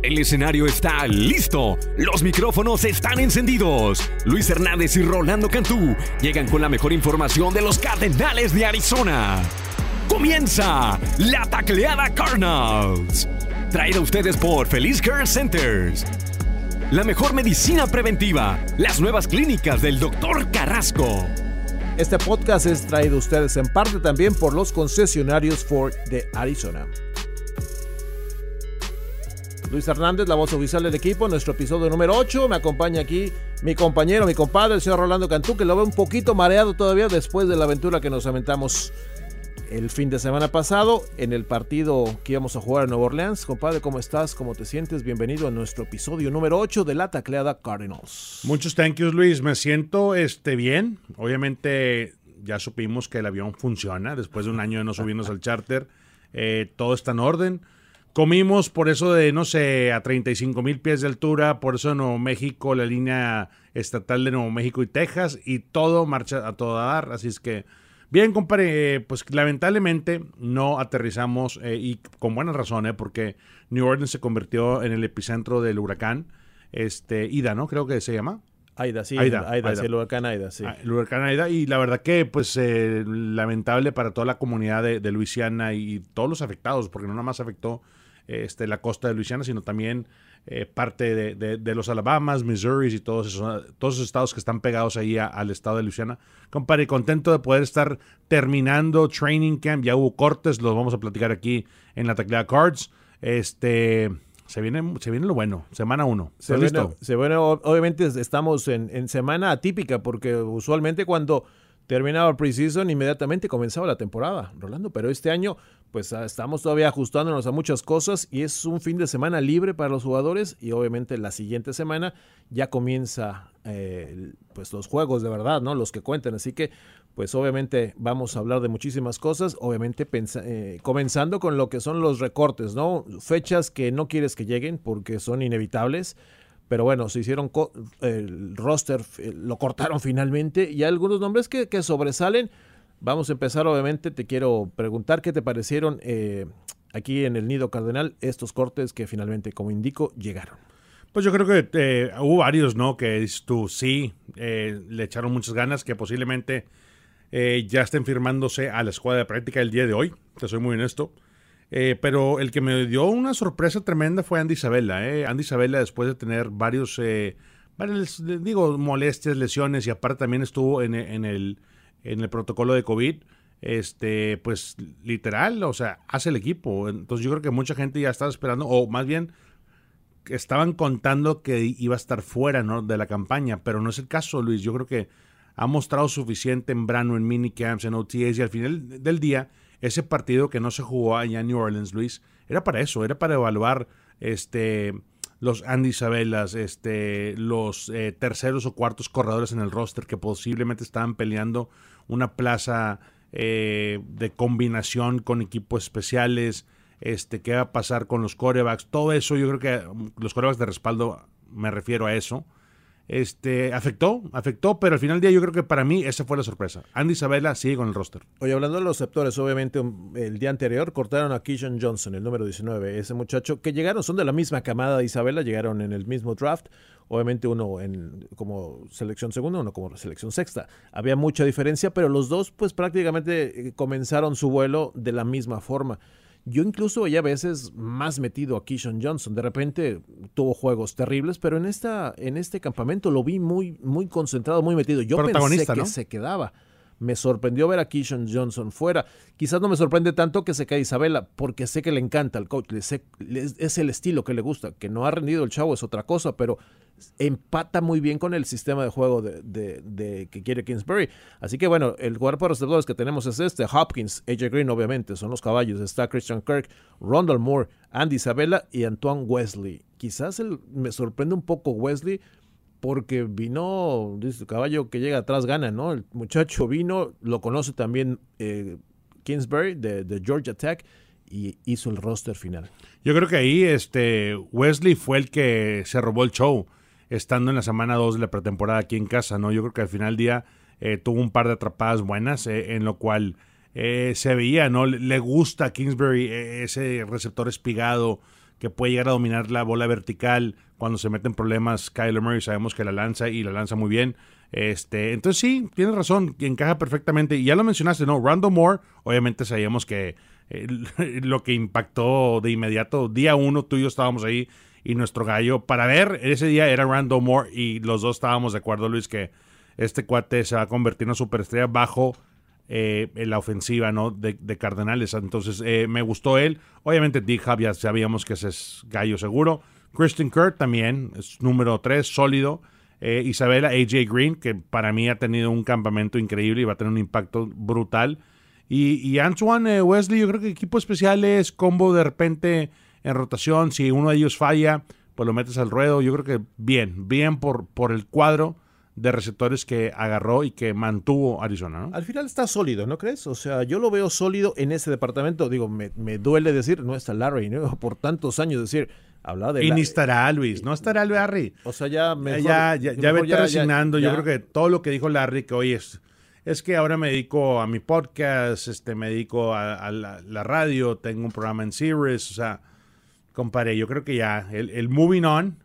El escenario está listo. Los micrófonos están encendidos. Luis Hernández y Rolando Cantú llegan con la mejor información de los Cardenales de Arizona. Comienza la tacleada Cardinals. Traída a ustedes por Feliz Care Centers. La mejor medicina preventiva. Las nuevas clínicas del Dr. Carrasco. Este podcast es traído a ustedes en parte también por los concesionarios Ford de Arizona. Luis Hernández, la voz oficial del equipo, nuestro episodio número 8. Me acompaña aquí mi compañero, mi compadre, el señor Rolando Cantú, que lo ve un poquito mareado todavía después de la aventura que nos aventamos el fin de semana pasado en el partido que íbamos a jugar en Nueva Orleans. Compadre, ¿cómo estás? ¿Cómo te sientes? Bienvenido a nuestro episodio número 8 de la tacleada Cardinals. Muchos thank Luis. Me siento este, bien. Obviamente ya supimos que el avión funciona después de un año de no subirnos al charter. Eh, todo está en orden. Comimos por eso de, no sé, a 35 mil pies de altura, por eso de Nuevo México, la línea estatal de Nuevo México y Texas, y todo marcha a todo dar. Así es que, bien, compadre, pues lamentablemente no aterrizamos, eh, y con buena razón, eh, porque New Orleans se convirtió en el epicentro del huracán este, Ida, ¿no? Creo que se llama. Aida, sí, Aida, Aida, Aida. sí, el huracán Aida, sí. Ah, El huracán Aida. Y la verdad que, pues, eh, lamentable para toda la comunidad de, de Luisiana y todos los afectados, porque no nada más afectó este, la costa de Luisiana, sino también eh, parte de, de- de los Alabamas, Missouri y todos esos, todos esos estados que están pegados ahí a- al estado de Luisiana. Compadre, contento de poder estar terminando training camp. Ya hubo cortes, los vamos a platicar aquí en la teclea Cards. Este. Se viene, se viene lo bueno, semana uno. Se ¿Estás viene- listo? se viene- obviamente estamos en, en semana atípica porque usualmente cuando terminaba el preseason inmediatamente comenzaba la temporada, Rolando, pero este año pues ah, estamos todavía ajustándonos a muchas cosas y es un fin de semana libre para los jugadores y obviamente la siguiente semana ya comienza eh, pues los juegos de verdad, ¿no? Los que cuentan, así que pues obviamente vamos a hablar de muchísimas cosas, obviamente eh, comenzando con lo que son los recortes, ¿no? Fechas que no quieres que lleguen porque son inevitables, pero bueno, se hicieron el roster, eh, lo cortaron finalmente y hay algunos nombres que, que sobresalen. Vamos a empezar, obviamente, te quiero preguntar qué te parecieron eh, aquí en el Nido Cardenal estos cortes que finalmente, como indico, llegaron. Pues yo creo que eh, hubo varios, ¿no? Que tú, sí, eh, le echaron muchas ganas, que posiblemente eh, ya estén firmándose a la escuadra de práctica el día de hoy, te soy muy honesto. Eh, pero el que me dio una sorpresa tremenda fue Andy Isabella. ¿eh? Andy Isabella, después de tener varios, eh, varias, eh, digo, molestias, lesiones, y aparte también estuvo en, en el, en el protocolo de COVID, este, pues literal, o sea, hace el equipo. Entonces yo creo que mucha gente ya estaba esperando, o más bien estaban contando que iba a estar fuera ¿no? de la campaña, pero no es el caso, Luis. Yo creo que ha mostrado suficiente en Brano, en minicamps, en OTAs, y al final del día, ese partido que no se jugó allá en New Orleans, Luis, era para eso, era para evaluar este, los Andy Isabelas, este, los eh, terceros o cuartos corredores en el roster que posiblemente estaban peleando una plaza eh, de combinación con equipos especiales, este, qué va a pasar con los corebacks, todo eso, yo creo que mm, los corebacks de respaldo, me refiero a eso, este, afectó, afectó, pero al final del día yo creo que para mí esa fue la sorpresa. Andy Isabella sigue con el roster. Oye, hablando de los receptores, obviamente um, el día anterior cortaron a Keyshawn Johnson, el número 19, ese muchacho que llegaron, son de la misma camada de Isabela, llegaron en el mismo draft, obviamente uno en, como selección segunda, uno como selección sexta. Había mucha diferencia, pero los dos pues prácticamente eh, comenzaron su vuelo de la misma forma. Yo incluso veía a veces más metido a Keyshawn Johnson. De repente tuvo juegos terribles, pero en esta en este campamento lo vi muy muy concentrado, muy metido. Yo pensé que ¿no? se quedaba. Me sorprendió ver a Keyshawn Johnson fuera. Quizás no me sorprende tanto que se cae Isabela, porque sé que le encanta al coach, es el estilo que le gusta. Que no ha rendido el chavo es otra cosa, pero empata muy bien con el sistema de juego de, que quiere Kingsbury. Así que bueno, el cuerpo de receptores que tenemos es este, Hopkins, AJ Green obviamente, son los caballos, está Christian Kirk, Rondell Moore, Andy Isabella y Antoine Wesley. Quizás me sorprende un poco Wesley porque vino, dice caballo que llega atrás gana, ¿no? El muchacho vino, lo conoce también eh, Kingsbury de, de Georgia Tech y hizo el roster final. Yo creo que ahí este Wesley fue el que se robó el show estando en la semana 2 de la pretemporada aquí en casa, ¿no? Yo creo que al final del día eh, tuvo un par de atrapadas buenas eh, en lo cual eh, se veía, ¿no? Le, gusta a Kingsbury ese receptor espigado que puede llegar a dominar la bola vertical cuando se meten problemas. Kyler Murray sabemos que la lanza y la lanza muy bien. Este, entonces sí, tienes razón, encaja perfectamente. Y ya lo mencionaste, ¿no? Randall Moore, obviamente sabíamos que eh, lo que impactó de inmediato, día uno tú y yo estábamos ahí y nuestro gallo para ver ese día era Randall Moore y los dos estábamos de acuerdo, Luis, que este cuate se va a convertir en una superestrella bajo eh, en la ofensiva ¿no? de, Cardenales. Entonces eh, me gustó él. Obviamente D. Hub ya sabíamos que ese es gallo seguro. Christian Kirk también es número 3, sólido. Eh, Isabela AJ Green, que para mí ha tenido un campamento increíble y va a tener un impacto brutal. Y, Antoine Wesley, yo creo que equipo especial es combo de repente en rotación. Si uno de ellos falla, pues lo metes al ruedo. Yo creo que bien, bien por, por el cuadro de receptores que agarró y que mantuvo Arizona, ¿no? Al final está sólido, ¿no crees? O sea, yo lo veo sólido en ese departamento. Digo, me, duele decir, no está Larry, ¿no? Por tantos años decir, hablar de... Y ni estará Luis, no estará Larry. O sea, ya mejor, Ya, ya, ya, vete resignando. Yo creo que todo lo que dijo Larry, que hoy es... Es que ahora me dedico a mi podcast, este, me dedico a, la, radio, tengo un programa en Series, o sea, comparé, yo creo que ya, el, el moving on,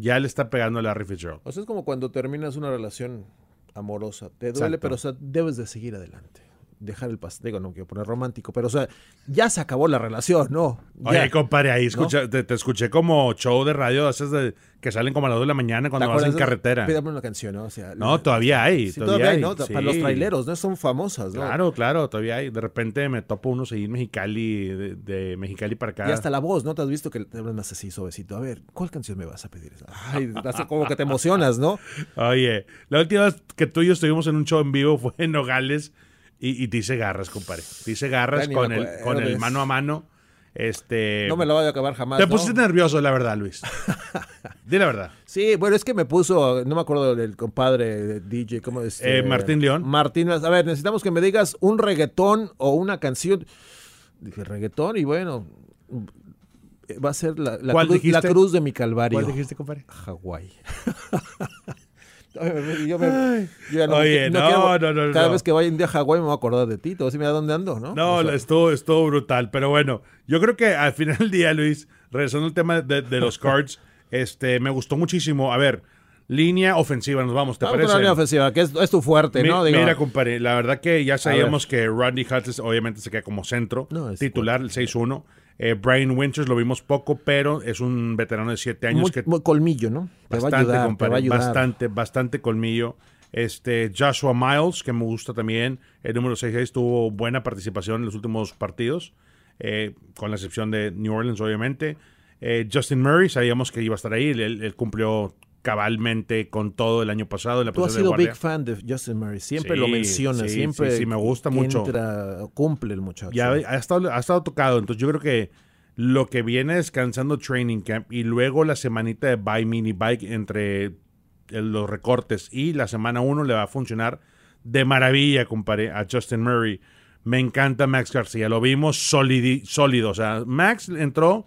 ya le está pegando a Larry Fitzgerald. O sea, es como cuando terminas una relación amorosa. Te duele, pero o sea, debes de seguir adelante dejar el pastel, digo, no quiero poner romántico, pero o sea, ya se acabó la relación, ¿no? Oye, compadre, ahí escucha, te, escuché como show de radio, haces de, que salen como a las 2 de la mañana cuando vas en carretera. Pídame una canción, ¿no? O sea, no, todavía hay. todavía, hay, ¿no? Para los traileros, ¿no? Son famosas, ¿no? Claro, claro, todavía hay. De repente me topo unos ahí en Mexicali, de, Mexicali para acá. Y hasta la voz, ¿no? Te has visto que te hablan así suavecito. A ver, ¿cuál canción me vas a pedir? Ay, como que te emocionas, ¿no? Oye, la última vez que tú y yo estuvimos en un show en vivo fue en Nogales y, y dice garras, compadre. Dice garras con, el, con el mano a mano. Este, no me lo voy a acabar jamás. Te pusiste nervioso, la verdad, Luis. Di la verdad. Sí, bueno, es que me puso, no me acuerdo del compadre DJ, ¿cómo es? Eh, Martín León. Martín, a ver, necesitamos que me digas un reggaetón o una canción. Dije, reggaetón, y bueno, va a ser la, la, cruz, la cruz, de mi calvario. ¿Cuál dijiste, compadre? Hawái. Yo no, Oye, no, no, no, Cada vez que vaya un día a Hawái me voy a acordar de ti, todo así mira dónde ando, ¿no? No, estuvo, estuvo brutal, pero bueno, yo creo que al final del día, Luis, regresando al tema de, los cards, este, me gustó muchísimo. A ver, línea ofensiva, nos vamos, ¿te vamos parece? línea ofensiva, que es, tu fuerte, ¿no? mira, compadre, la verdad que ya sabíamos que Rodney Hudson obviamente se queda como centro, titular, el 6-1. Eh, Brian Winters lo vimos poco, pero es un veterano de siete años que colmillo, ¿no? Bastante, bastante, bastante colmillo. Este Joshua Miles, que me gusta también, el número 66 tuvo buena participación en los últimos partidos, eh, con la excepción de New Orleans, obviamente. Eh, Justin Murray, sabíamos que iba a estar ahí, él, cumplió cabalmente con todo el año pasado. La Tú has sido big fan de Justin Murray, siempre lo mencionas, siempre. Sí, me gusta mucho. cumple el muchacho. Ya ha estado, ha estado tocado, entonces yo creo que lo que viene descansando Training Camp y luego la semanita de Buy Mini Bike entre los recortes y la semana 1 le va a funcionar de maravilla, compadre, a Justin Murray. Me encanta Max García, lo vimos sólido. O sea, Max entró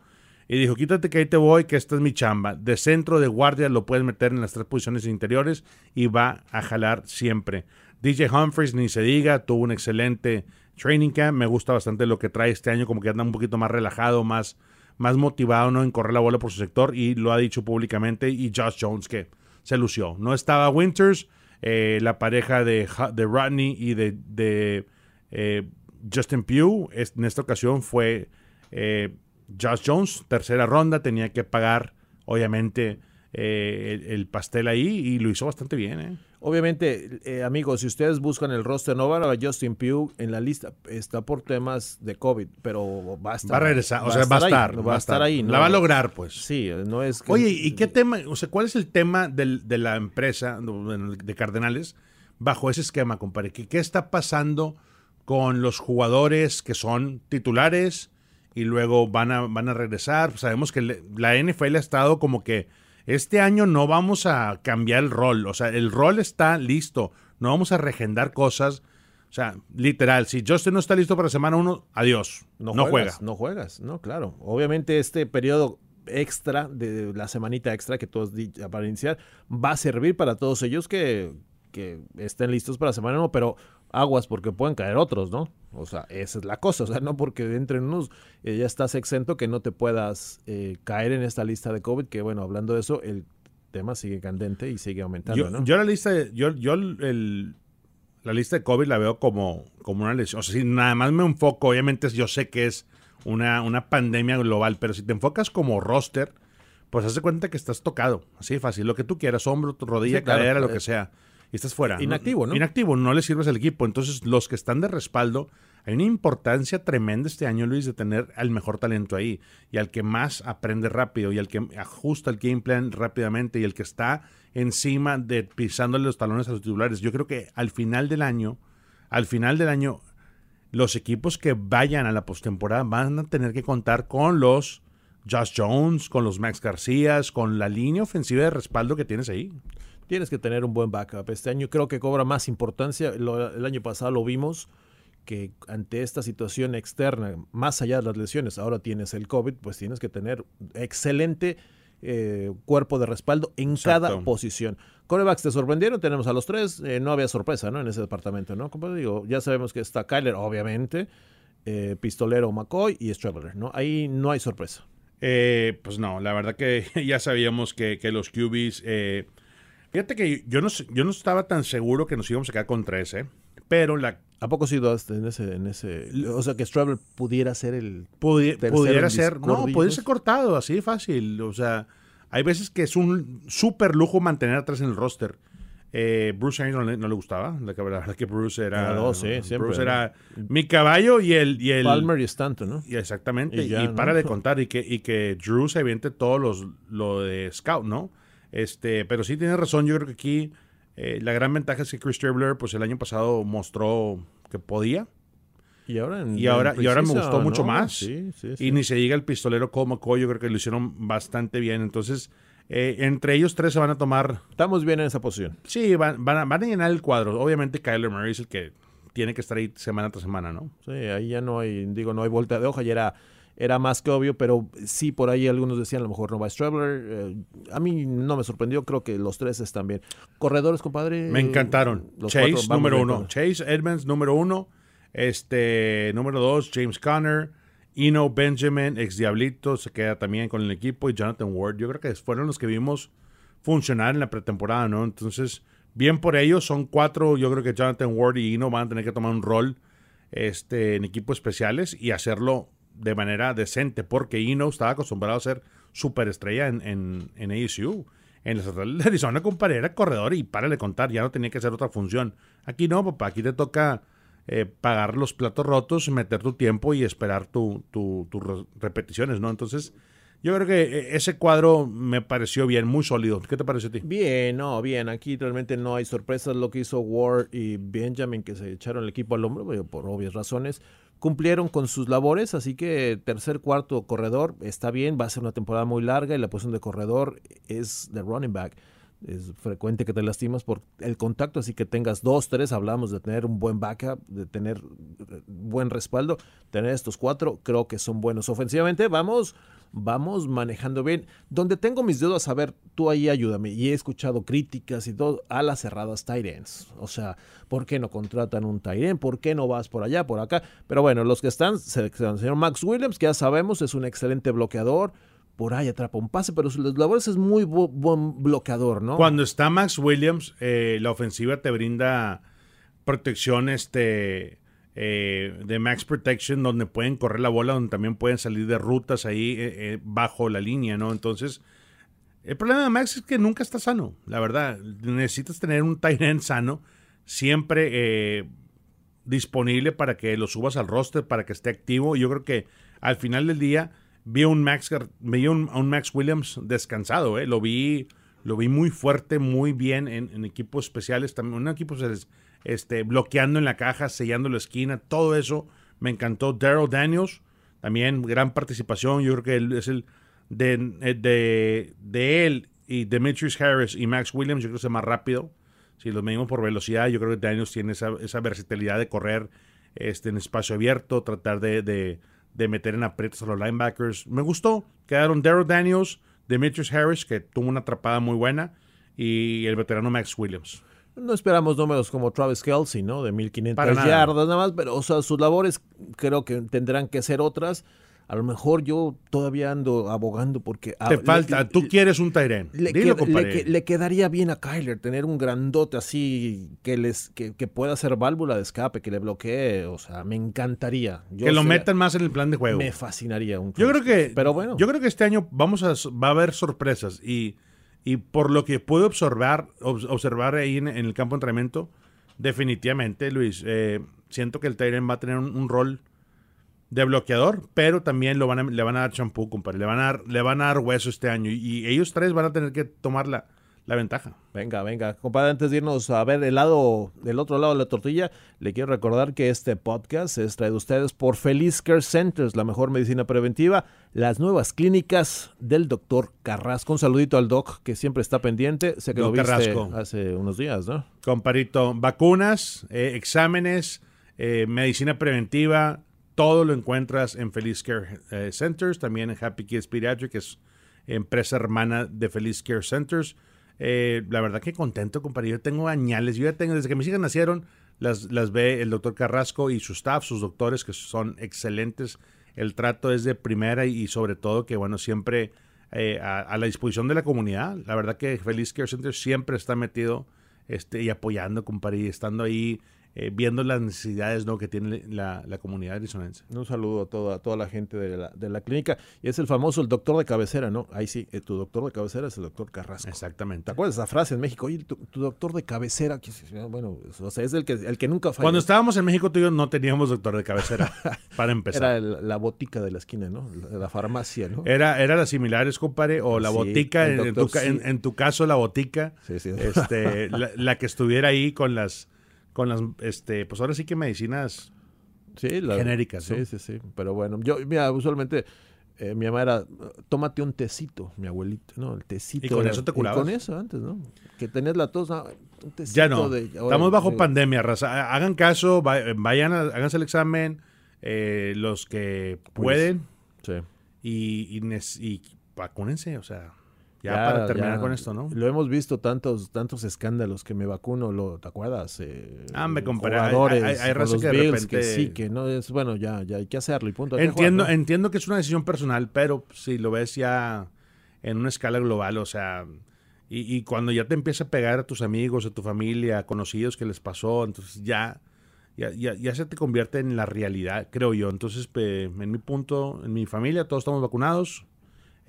y dijo, quítate que ahí te voy, que esta es mi chamba. De centro, de guardia, lo puedes meter en las tres posiciones interiores y va a jalar siempre. DJ Humphries, ni se diga, tuvo un excelente training camp. Me gusta bastante lo que trae este año, como que anda un poquito más relajado, más, más motivado ¿no? en correr la bola por su sector y lo ha dicho públicamente. Y Josh Jones, que se lució. No estaba Winters, eh, la pareja de, de Rodney y de, eh, Justin Pugh. en esta ocasión fue eh, Josh Jones, tercera ronda, tenía que pagar, obviamente, eh, el, pastel ahí y lo hizo bastante bien. ¿eh? Obviamente, eh, amigos, si ustedes buscan el roster, no van a Justin Pugh en la lista, está por temas de COVID, pero va a estar. Va a regresar, o sea, va a estar. va a estar ahí. La va a lograr, pues. Sí, no es Oye, ¿y qué tema, o sea, cuál es el tema de la empresa de Cardenales bajo ese esquema, compadre? ¿Qué, ¿Qué está pasando con los jugadores que son titulares? Y luego van a, van a regresar. Sabemos que la NFL ha estado como que este año no vamos a cambiar el rol, o sea, el rol está listo, no vamos a regendar cosas. O sea, literal, si Justin no está listo para semana uno, adiós, no, no juega. No juegas, no, claro. Obviamente este periodo extra, de la semanita extra que todos para iniciar, va a servir para todos ellos que, que estén listos para semana 1, pero aguas porque pueden caer otros, ¿no? O sea, esa es la cosa. O sea, no porque entren unos, eh, ya estás exento que no te puedas eh, caer en esta lista de COVID, que bueno, hablando de eso, el tema sigue candente y sigue aumentando, Yo, ¿no? yo la lista, de- yo, yo el, la lista de COVID la veo como, como una lesión. O sea, si nada más me enfoco, obviamente yo sé que es una, una pandemia global, pero si te enfocas como roster, pues haz de cuenta que estás tocado. Así fácil, lo que tú quieras, hombro, rodilla, Sí, claro. cadera, lo que sea. Y estás fuera. inactivo, ¿no? Inactivo, no le sirves al equipo. Entonces, los que están de respaldo, hay una importancia tremenda este año, Luis, de tener al mejor talento ahí y al que más aprende rápido y al que ajusta el game plan rápidamente y el que está encima de pisándole los talones a los titulares. Yo creo que al final del año, al final del año, los equipos que vayan a la postemporada van a tener que contar con los Josh Jones, con los Max Garcías, con la línea ofensiva de respaldo que tienes ahí. Tienes que tener un buen backup. Este año creo que cobra más importancia. Lo- el año pasado lo vimos que ante esta situación externa, más allá de las lesiones, ahora tienes el COVID, pues tienes que tener excelente eh, cuerpo de respaldo en Exacto. cada posición. Corebacks te sorprendieron, tenemos a los tres, eh, no había sorpresa ¿no? en ese departamento, ¿no? Como digo, ya sabemos que está Kyler, obviamente, eh, Pistolero McCoy y Straveler, ¿no? Ahí no hay sorpresa. Eh, pues no, la verdad que ya sabíamos que, que los QBs. Fíjate que yo no, yo no estaba tan seguro que nos íbamos a quedar con tres, ¿eh? Pero la, ¿A poco sí dudaste en ese, en ese, o sea que Straveler pudiera ser el pudi- pudiera ser. No, puede ser cortado, así fácil. O sea, hay veces que es un súper lujo mantener a tres en el roster. Eh, Bruce Arians no le, no le gustaba. La, la verdad que Bruce era. Dos, sí, siempre, Bruce era mi caballo y el. Y el Palmer y Stanton, ¿no? Y exactamente, Y y, ya, ¿no? para de contar, y que, y que Drew se aviente todo los, lo de Scout, ¿no? Este, pero sí tienes razón, yo creo que aquí eh, la gran ventaja es que Chris Trevler, pues el año pasado mostró que podía, Y ahora, en- y ahora, en y ahora me gustó mucho más. Sí, sí, sí. Y ni se diga el pistolero Cole McCoy, yo creo que lo hicieron bastante bien. Entonces, eh, entre ellos tres se van a tomar, Estamos bien en esa posición. sí, van, van, a, van a llenar el cuadro. Obviamente Kyler Murray es el que tiene que estar ahí semana tras semana, ¿no? Sí, ahí ya no hay, digo, no hay vuelta de hoja, ya era, era más que obvio, pero sí por ahí algunos decían a lo mejor no va Straveler. eh, a mí no me sorprendió, creo que los tres están bien. Corredores, compadre. Me encantaron. los Chase, cuatro, número uno. Chase Edmonds, número uno. Este, número dos, James Conner. Eno Benjamin, ex Diablito, se queda también con el equipo. Y Jonathan Ward. Yo creo que fueron los que vimos funcionar en la pretemporada, ¿no? Entonces, bien por ellos. Son cuatro. Yo creo que Jonathan Ward y Eno van a tener que tomar un rol este, en equipos especiales y hacerlo de manera decente, porque Eno estaba acostumbrado a ser superestrella en, en, en ASU. En la Central de Arizona, compadre, era corredor y para de contar, ya no tenía que hacer otra función. Aquí no, papá, aquí te toca eh, pagar los platos rotos, meter tu tiempo y esperar tu, tu- tus re- repeticiones, ¿no? Entonces, yo creo que eh, ese cuadro me pareció bien, muy sólido. ¿Qué te pareció a ti? Bien, no, bien. Aquí realmente no hay sorpresas. Lo que hizo Ward y Benjamin, que se echaron el equipo al hombro, bueno, por obvias razones, cumplieron con sus labores. Así que tercer, cuarto corredor está bien. Va a ser una temporada muy larga y la posición de corredor es de running back. Es frecuente que te lastimas por el contacto, así que tengas dos, tres. Hablamos de tener un buen backup, de tener eh, buen respaldo. Tener estos cuatro, creo que son buenos. Ofensivamente, vamos vamos manejando bien. Donde tengo mis dudas, a ver, tú ahí ayúdame. Y he escuchado críticas y todo a las cerradas ends. O sea, ¿por qué no contratan un end? ¿Por qué no vas por allá, por acá? Pero bueno, los que están, se el señor Max Williams, que ya sabemos, es un excelente bloqueador. Por ahí atrapa un pase, pero sus labores es muy bu- buen bloqueador, ¿no? Cuando está Max Williams, eh, la ofensiva te brinda protección este, eh, de Max Protection, donde pueden correr la bola, donde también pueden salir de rutas ahí eh, bajo la línea, ¿no? Entonces, el problema de Max es que nunca está sano, la verdad. Necesitas tener un tight end sano, siempre disponible para que lo subas al roster, para que esté activo. Yo creo que al final del día vi un Max, vi un, un Max Williams descansado, ¿eh? Lo vi, lo vi muy fuerte, muy bien en, en equipos especiales, también un equipo este, bloqueando en la caja, sellando la esquina, todo eso me encantó. Daryl Daniels, también gran participación, yo creo que es el de, de, de él y Demetrius Harris y Max Williams, yo creo que es más rápido. Si los medimos por velocidad, yo creo que Daniels tiene esa, esa versatilidad de correr este, en espacio abierto, tratar de, de meter en aprietos a los linebackers. Me gustó. Quedaron Daryl Daniels, Demetrius Harris, que tuvo una atrapada muy buena, y el veterano Max Williams. No esperamos números como Travis Kelsey, ¿no? De 1500 Para nada. yardas nada más, pero o sea, sus labores creo que tendrán que ser otras. A lo mejor yo todavía ando abogando porque... Te falta, le- tú quieres un Tyren. le, Dilo, qued- le que- le quedaría bien a Kyler tener un grandote así que les que, que pueda ser válvula de escape, que le bloquee, o sea, me encantaría. Yo que lo metan más en el plan de juego. Me fascinaría un Yo creo que. Pero bueno. Yo creo que este año vamos a va a haber sorpresas. Y, y por lo que puedo observar, ob- observar ahí en, en el campo de entrenamiento, definitivamente, Luis, eh, siento que el Tyren va a tener un, un rol de bloqueador, pero también lo van a- le van a dar champú, compadre. Le van a dar, le van a dar hueso este año. Y, y ellos tres van a tener que tomar la, la ventaja. Venga, venga. Compadre, antes de irnos a ver el lado, del otro lado de la tortilla, le quiero recordar que este podcast es traído a ustedes por Feliz Care Centers, la mejor medicina preventiva, las nuevas clínicas del doctor Carrasco. Un saludito al doc que siempre está pendiente. Sé que lo viste Carrasco. hace unos días, ¿no? Comparito, vacunas, eh, exámenes, eh, medicina preventiva, todo lo encuentras en Feliz Care eh, Centers, también en Happy Kids Pediatric, que es empresa hermana de Feliz Care Centers. Eh, la verdad que contento, compadre. Yo tengo añales, yo ya tengo, desde que mis hijas nacieron, las, las ve el doctor Carrasco y su staff, sus doctores, que son excelentes. El trato es de primera y, sobre todo que, bueno, siempre eh, a, a la disposición de la comunidad. La verdad que Feliz Care Center siempre está metido este, y apoyando, compadre, y estando ahí eh, viendo las necesidades ¿no? que tiene la, la comunidad arizonense. Un saludo a toda, a toda la gente de la, de la clínica. Y es el famoso, el doctor de cabecera, ¿no? Ahí sí, eh, tu doctor de cabecera es el doctor Carrasco. Exactamente. ¿Te acuerdas esa frase en México? Oye, tu, tu doctor de cabecera, que- bueno, o sea, es el que, el que nunca falla. Cuando estábamos en México, tú y yo no teníamos doctor de cabecera, para empezar. Era el- la botica de la esquina, ¿no? La, la farmacia, ¿no? Era, era las similares, compadre, o la Sí, botica, en, tu, en- tu caso la botica, Sí, sí. este, la, la que estuviera ahí con las, con las, este, pues ahora sí que medicinas, Sí, la- genéricas, Sí, ¿no? sí, sí. Pero bueno, yo, mira, usualmente eh, mi mamá era, tómate un tecito, mi abuelito, ¿no? El tecito. ¿Y con era- eso te curabas? con eso antes, ¿no? Que tenías la tos, no, un tecito ya no. de- ahora, Estamos bajo sí. pandemia, raza. Hagan caso, va- vayan, a- háganse el examen, eh, los que pueden, Sí. y, y, y vacúnense, o sea, ya, Ya, para terminar ya. con esto, ¿no? Lo hemos visto tantos tantos escándalos que me vacuno, lo, ¿te acuerdas? Eh, Ah, me compadre, hay- jugadores hay- raza que de repente- que sí, que no es bueno, ya ya hay que hacerlo y punto. Entiendo, jugar, ¿no? entiendo que es una decisión personal, pero si lo ves ya en una escala global, o sea, y, y cuando ya te empieza a pegar a tus amigos, a tu familia, a conocidos que les pasó, entonces ya, ya, ya, ya se te convierte en la realidad, creo yo. Entonces, en mi punto, en mi familia, todos estamos vacunados,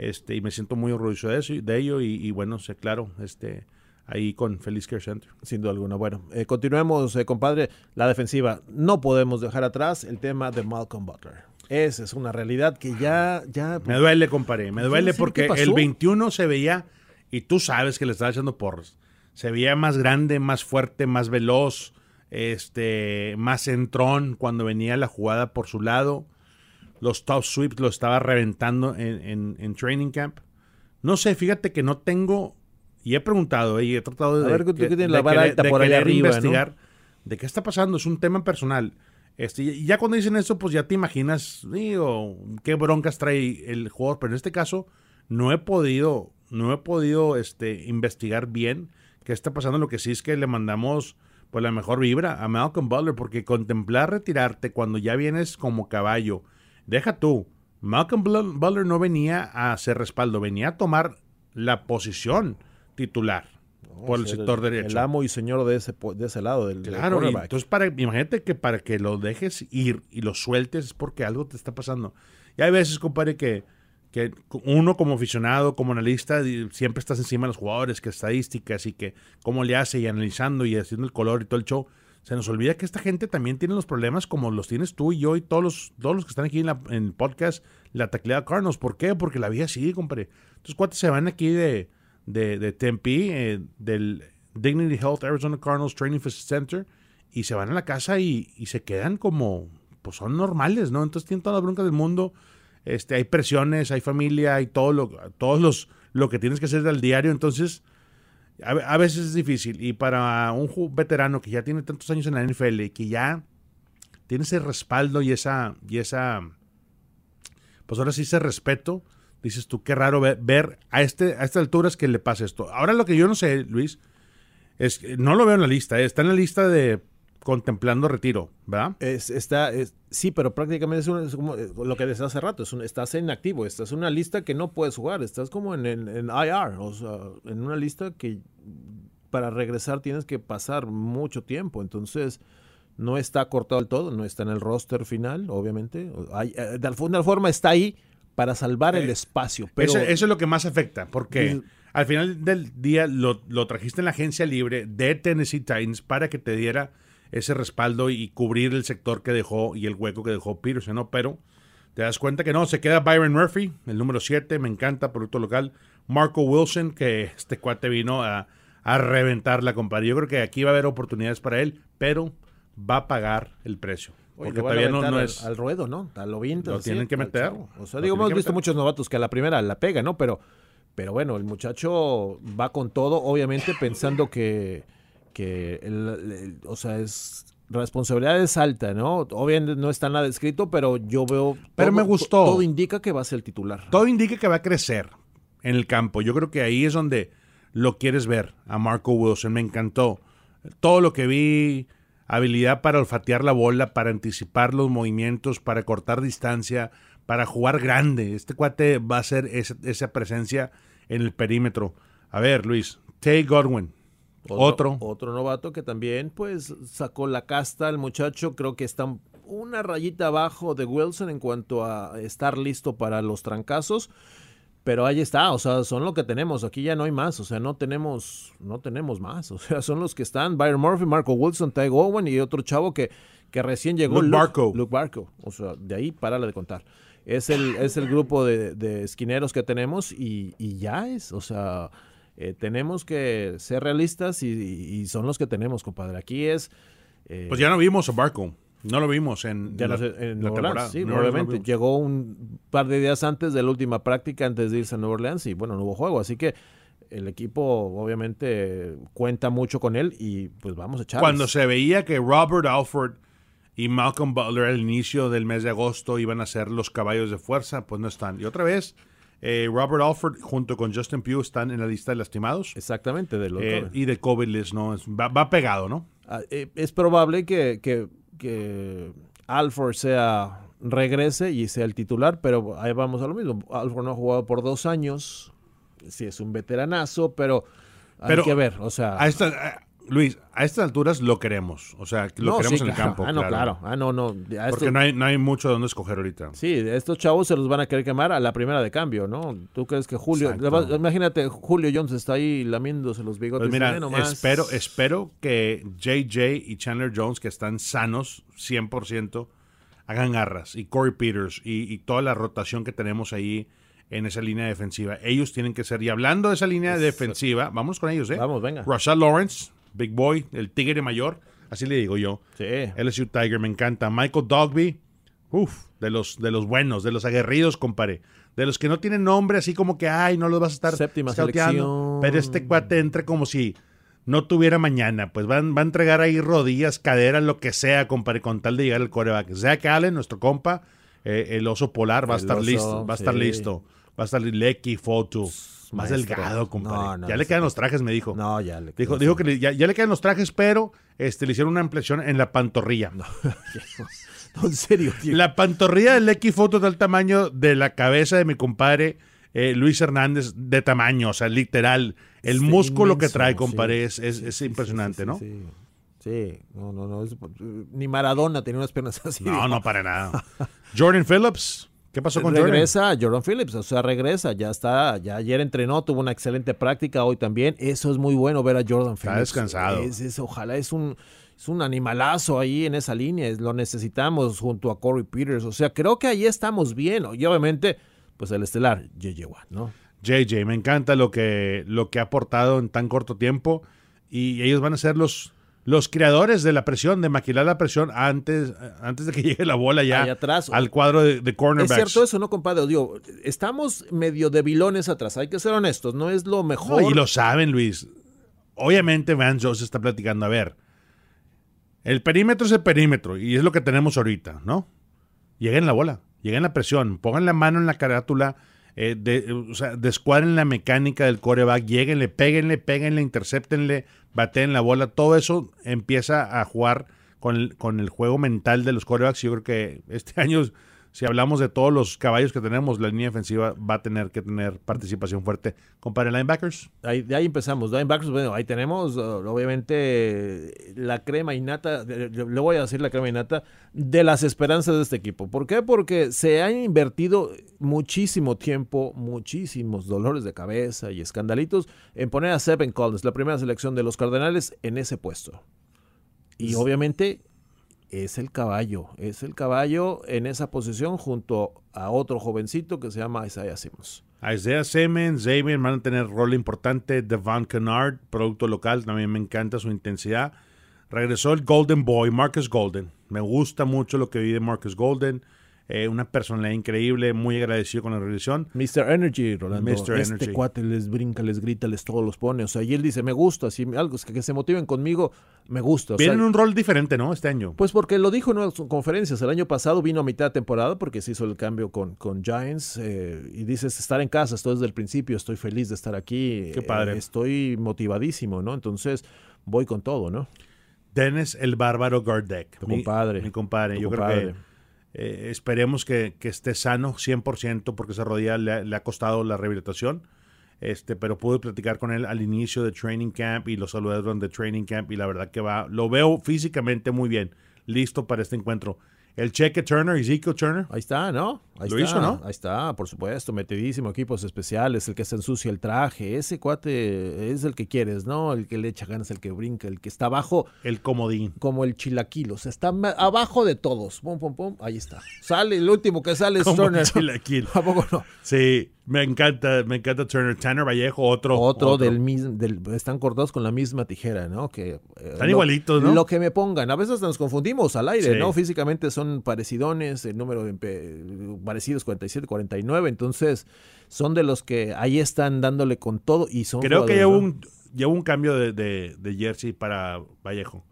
este, y me siento muy orgulloso de eso, de ello, y, y bueno, sé, claro, este, ahí con Feliz Care Center. Sin duda alguna. Bueno, eh, continuemos, eh, compadre. La defensiva. No podemos dejar atrás el tema de Malcolm Butler. Esa es una realidad que ya, ya. Me duele, compadre. Me duele porque el 21 se veía, y tú sabes que le estaba echando porros, se veía más grande, más fuerte, más veloz, este, más centrón cuando venía la jugada por su lado. Los top sweeps lo estaba reventando en, en- en training camp. No sé, fíjate que no tengo, y he preguntado, eh, y he tratado de, A ver, tú que tienes la vara querer- alta de por ahí arriba, ¿no? investigar de qué está pasando. Es un tema personal. Este, y ya cuando dicen eso, pues ya te imaginas, digo, qué broncas trae el jugador. Pero en este caso, no he podido, no he podido este, investigar bien qué está pasando. Lo que sí es que le mandamos pues la mejor vibra a Malcolm Butler, porque contemplar retirarte cuando ya vienes como caballo, deja tú. Malcolm Butler no venía a hacer respaldo, venía a tomar la posición titular por el sector derecho. El amo y señor de ese, de ese lado del, Claro, entonces para, imagínate que para que lo dejes ir y lo sueltes es porque algo te está pasando. Y hay veces, compadre, que, que uno como aficionado, como analista, siempre estás encima de los jugadores, que estadísticas y que cómo le hace y analizando y haciendo el color y todo el show. Se nos olvida que esta gente también tiene los problemas como los tienes tú y yo y todos los, todos los que están aquí en, la- el podcast, la tacleada Cardinals. ¿Por qué? Porque la vida sigue, compadre. Entonces, cuates se van aquí de, de, de Tempe, eh, del Dignity Health Arizona Cardinals Training Center, y se van a la casa y, y se quedan como, pues son normales, ¿no? Entonces tienen toda la bronca del mundo. Este, hay presiones, hay familia, hay todo lo, todos los, lo que tienes que hacer al diario. Entonces, a, ve- a veces es difícil. Y para un veterano que ya tiene tantos años en la NFL y que ya tiene ese respaldo y esa, y esa, pues ahora sí ese respeto, dices tú, qué raro ver, a, este, a estas alturas que le pasa esto. Ahora lo que yo no sé, Luis, Es, no lo veo en la lista, eh, está en la lista de contemplando retiro, ¿verdad? Es, está, es, sí, pero prácticamente es, como lo que decía hace rato, es un- estás inactivo, estás en una lista que no puedes jugar, estás como en, en, en IR, o sea, en una lista que para regresar tienes que pasar mucho tiempo, entonces no está cortado del todo, no está en el roster final, obviamente, Hay- eh, de alguna forma está ahí para salvar el Eh, espacio, pero eso, eso es lo que más afecta, porque al final del día lo, lo trajiste en la agencia libre de Tennessee Titans para que te diera ese respaldo y cubrir el sector que dejó y el hueco que dejó Peterson, ¿no? Pero te das cuenta que no, se queda Byron Murphy, el número 7, me encanta, producto local. Marco Wilson, que este cuate vino a, a reventar la compadre. Yo creo que aquí va a haber oportunidades para él, pero va a pagar el precio. Oye, Porque todavía no, es... al, ruedo, ¿no? A lo. Lo así, tienen que meter. chavo. O sea, digo, hemos visto meter. muchos novatos que a la primera la pega, ¿no? Pero, pero bueno, el muchacho va con todo, obviamente pensando que, que el- el- o sea, es responsabilidad es alta, ¿no? Obviamente no está nada escrito, pero yo veo. Pero todo- me gustó. Todo indica que va a ser el titular. Todo indica que va a crecer en el campo. Yo creo que ahí es donde lo quieres ver a Marco Wilson. Me encantó. Todo lo que vi, habilidad para olfatear la bola, para anticipar los movimientos, para cortar distancia, para jugar grande. Este cuate va a ser esa, esa presencia en el perímetro. A ver, Luis, Tay Godwin. Otro. Otro novato que también, pues, sacó la casta. El muchacho creo que está una rayita abajo de Wilson en cuanto a estar listo para los trancazos. Pero ahí está, o sea, son lo que tenemos. Aquí ya no hay más, o sea, no tenemos, no tenemos más. O sea, son los que están: Byron Murphy, Marco Wilson, Ty Owen y otro chavo que, que recién llegó. Luke Barco. Luke Barco. O sea, de ahí párale de contar. Es el, es el grupo de, de esquineros que tenemos y, y ya es, o sea, eh, tenemos que ser realistas y, y son los que tenemos, compadre. Aquí es. eh, Pues ya no vimos a Barco. No lo vimos en, ya la, no en la Nueva temporada. Orleans, sí, Nueva no obviamente. Llegó un par de días antes de la última práctica, antes de irse a Nueva Orleans, y bueno, no hubo juego. Así que el equipo, obviamente, cuenta mucho con él y pues vamos a echar. Cuando se veía que Robert Alford y Malcolm Butler al inicio del mes de agosto iban a ser los caballos de fuerza, pues no están. Y otra vez, eh, Robert Alford junto con Justin Pugh están en la lista de lastimados. Exactamente, de los Eh, y de COVID list, ¿no? Es- va, va pegado, ¿no? Ah, eh, es probable que, que, que Alford sea regrese y sea el titular, pero ahí vamos a lo mismo. Alford no ha jugado por dos años, sí es un veteranazo, pero hay que ver, o sea... A esta, a- Luis, a estas alturas lo queremos. O sea, lo no, queremos sí, en el campo. Ah, no, claro. Ah, no, no. Porque esto- no hay, no hay mucho de dónde escoger ahorita. Sí, estos chavos se los van a querer quemar a la primera de cambio, ¿no? ¿Tú crees que Julio... Imagínate, Julio Jones está ahí lamiéndose los bigotes. Pues mira, "Ve nomás". espero, espero que JJ y Chandler Jones, que están sanos 100%, hagan garras. Y Corey Peters y, y toda la rotación que tenemos ahí en esa línea defensiva. Ellos tienen que ser. Y hablando de esa línea defensiva, vamos con ellos, ¿eh? Vamos, venga. Rashad Lawrence, Big Boy, el tigre mayor, así le digo yo. Sí. LSU Tiger, me encanta. Michael Dogby, uff, de los, de los buenos, de los aguerridos, compadre. De los que no tienen nombre, así como que, ay, no los vas a estar Séptima scouteando. selección. Pero este cuate entra como si no tuviera mañana. Pues van, va a entregar ahí rodillas, caderas, lo que sea, compadre, con tal de llegar al coreback. Zach Allen, nuestro compa, eh, el oso polar, va a estar oso, listo. Va a estar sí. listo. Va a estar Lecky, Foto. Más delgado, compadre. No, no, ya le quedan los trajes, me dijo. No, ya le Dijo, dijo que le- ya, ya le quedan los trajes, pero este, le hicieron una ampliación en la pantorrilla. No, en serio, tío. La pantorrilla del X Foto del tamaño de la cabeza de mi compadre eh, Luis Hernández, de tamaño, o sea, literal. El Sí, músculo que trae, sí. compadre, es, es- sí, impresionante, ¿no? Sí, Sí. no, no, no. es- ni Maradona tenía unas piernas así. No, no, para nada. Jordan Phillips, ¿qué pasó con Jordan? regresa Jordan Phillips, o sea, regresa, ya está, ya ayer entrenó, tuvo una excelente práctica, hoy también. Eso es muy bueno ver a Jordan Phillips. descansado. Es, es- ojalá es un, es un animalazo ahí en esa línea, es- lo necesitamos junto a Corey Peters. O sea, creo que ahí estamos bien. Y obviamente, pues el estelar, J.J. Watt, ¿no? JJ, me encanta lo que, lo que ha aportado en tan corto tiempo. Y ellos van a ser los, los creadores de la presión, de maquilar la presión antes, antes de que llegue la bola ya atrás. al cuadro de, de Es cornerbacks. cierto eso, ¿no, compadre? Digo, estamos medio debilones atrás, hay que ser honestos, no es lo No, mejor. y lo saben, Luis. Obviamente Vance Joseph está platicando. A ver, el perímetro es el perímetro y es lo que tenemos ahorita, ¿no? Lleguen la bola, lleguen la presión, pongan la mano en la carátula, eh, de, o sea, descuadren la mecánica del coreback, lleguenle, péguenle, péguenle, interceptenle, baten la bola, todo eso empieza a jugar con el, con el juego mental de los corebacks. Yo creo que este año si hablamos de todos los caballos que tenemos, la línea defensiva va a tener que tener participación fuerte. Compare linebackers. Ahí, de ahí empezamos. Linebackers, bueno, ahí tenemos uh, obviamente la crema innata, le voy a decir la crema innata, de las esperanzas de este equipo. ¿Por qué? Porque se han invertido muchísimo tiempo, muchísimos dolores de cabeza y escandalitos en poner a Seven Collins, la primera selección de los Cardenales, en ese puesto. Y obviamente es el caballo, es el caballo en esa posición junto a otro jovencito que se llama Isaiah Simmons. Isaiah Simmons, Xavier van a tener rol importante. Devon Kennard, producto local, también me encanta su intensidad. Regresó el Golden Boy, Marcus Golden. Me gusta mucho lo que vi de Marcus Golden. Eh, una personalidad increíble, muy agradecido con la relación. Mr. Energy, Rolando. Mr. este cuate les brinca, les grita, les todo los pone. O sea, y él dice, me gusta, si algo es que, se motiven conmigo, me gusta. Viene un rol diferente, ¿no? Este año. Pues porque lo dijo en sus conferencias. El año pasado vino a mitad de temporada porque se hizo el cambio con, con Giants. Eh, y dices, estar en casa, estoy desde el principio, estoy feliz de estar aquí. Qué padre. Eh, estoy motivadísimo, ¿no? Entonces, voy con todo, ¿no? Dennis el Bárbaro Gardek. Mi compadre. Mi compadre. Yo creo que eh, esperemos que, esté sano 100% porque esa rodilla le, ha costado la rehabilitación. Este, pero pude platicar con él al inicio de training camp y lo saludé durante training camp y la verdad que va, lo veo físicamente muy bien, listo para este encuentro. El cheque Turner, Ezekiel Turner. Ahí está, ¿no? Ahí Lo está, hizo, ¿no? Ahí está, por supuesto, metidísimo, equipos especiales, el que se ensucia el traje, ese cuate es el que quieres, ¿no? El que le echa ganas, el que brinca, el que está abajo. El comodín. Como el chilaquilo, o sea, está abajo de todos. Pum, pum, pum, ahí está. Sale, el último que sale es Turner. chilaquilo. ¿A poco no? Sí, me encanta, me encanta Turner. Tanner Vallejo, otro. Otro, del mismo, están cortados con la misma tijera, ¿no? Que, eh, están igualitos, ¿no? Lo que me pongan, a veces nos confundimos al aire, ¿no? Físicamente son parecidones, el número de parecidos 47, 49, entonces son de los que ahí están dándole con todo y son... Creo que llevo un, un cambio de, de jersey para Vallejo.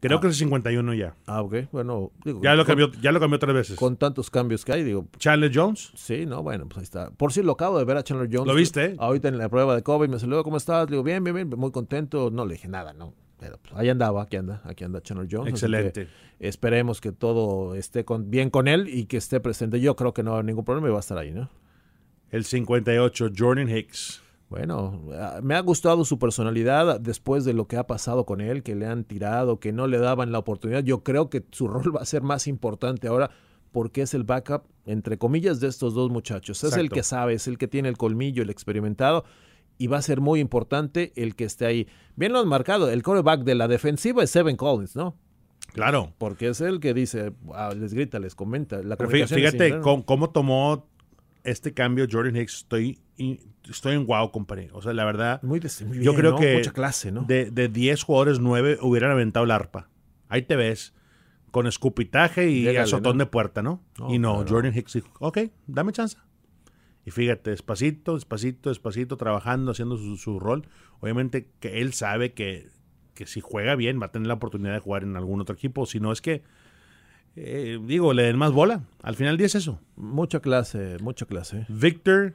Creo ah. que es el 51 ya. Ah, ok. Bueno, ya, lo cambió, ya lo cambió tres veces. Con tantos cambios que hay, digo. ¿Chandler Jones? Sí, no, bueno, pues ahí está. Por si lo acabo de ver a Chandler Jones. ¿Lo viste? Ahorita en la prueba de COVID me saludó, ¿cómo estás? Le digo, bien, bien, bien, muy contento. No le dije nada, no. Pero pues, ahí andaba, aquí anda, aquí anda Chandler Jones. Excelente. esperemos que todo esté con, bien con él y que esté presente. Yo creo que no va a haber ningún problema y va a estar ahí, ¿no? El 58, Jordan Hicks. Bueno, ah, me ha gustado su personalidad después de lo que ha pasado con él, que le han tirado, que no le daban la oportunidad. Yo creo que su rol va a ser más importante ahora porque es el backup, entre comillas, de estos dos muchachos. Es el que sabe, es el que tiene el colmillo, el experimentado, y va a ser muy importante el que esté ahí. Bien lo han marcado, el coreback de la defensiva es Seven Collins, ¿no? Claro. Porque es el que dice, ah, les grita, les comenta. La fíjate cómo, tomó este cambio Jordan Hicks. Estoy estoy en wow, compadre. O sea, la verdad. Muy, yo creo que. Mucha clase, ¿no? De, de 10 jugadores, 9 hubieran aventado el arpa. Ahí te ves. Con escupitaje y azotón de puerta, ¿no? y no, Jordan Hicks dijo, ok, dame chance. Y fíjate, despacito, despacito, despacito, trabajando, haciendo su, rol. Obviamente que él sabe que, que, si juega bien va a tener la oportunidad de jugar en algún otro equipo. Si no es que, eh, digo, le den más bola. Al final del día es eso. Mucha clase, mucha clase. Victor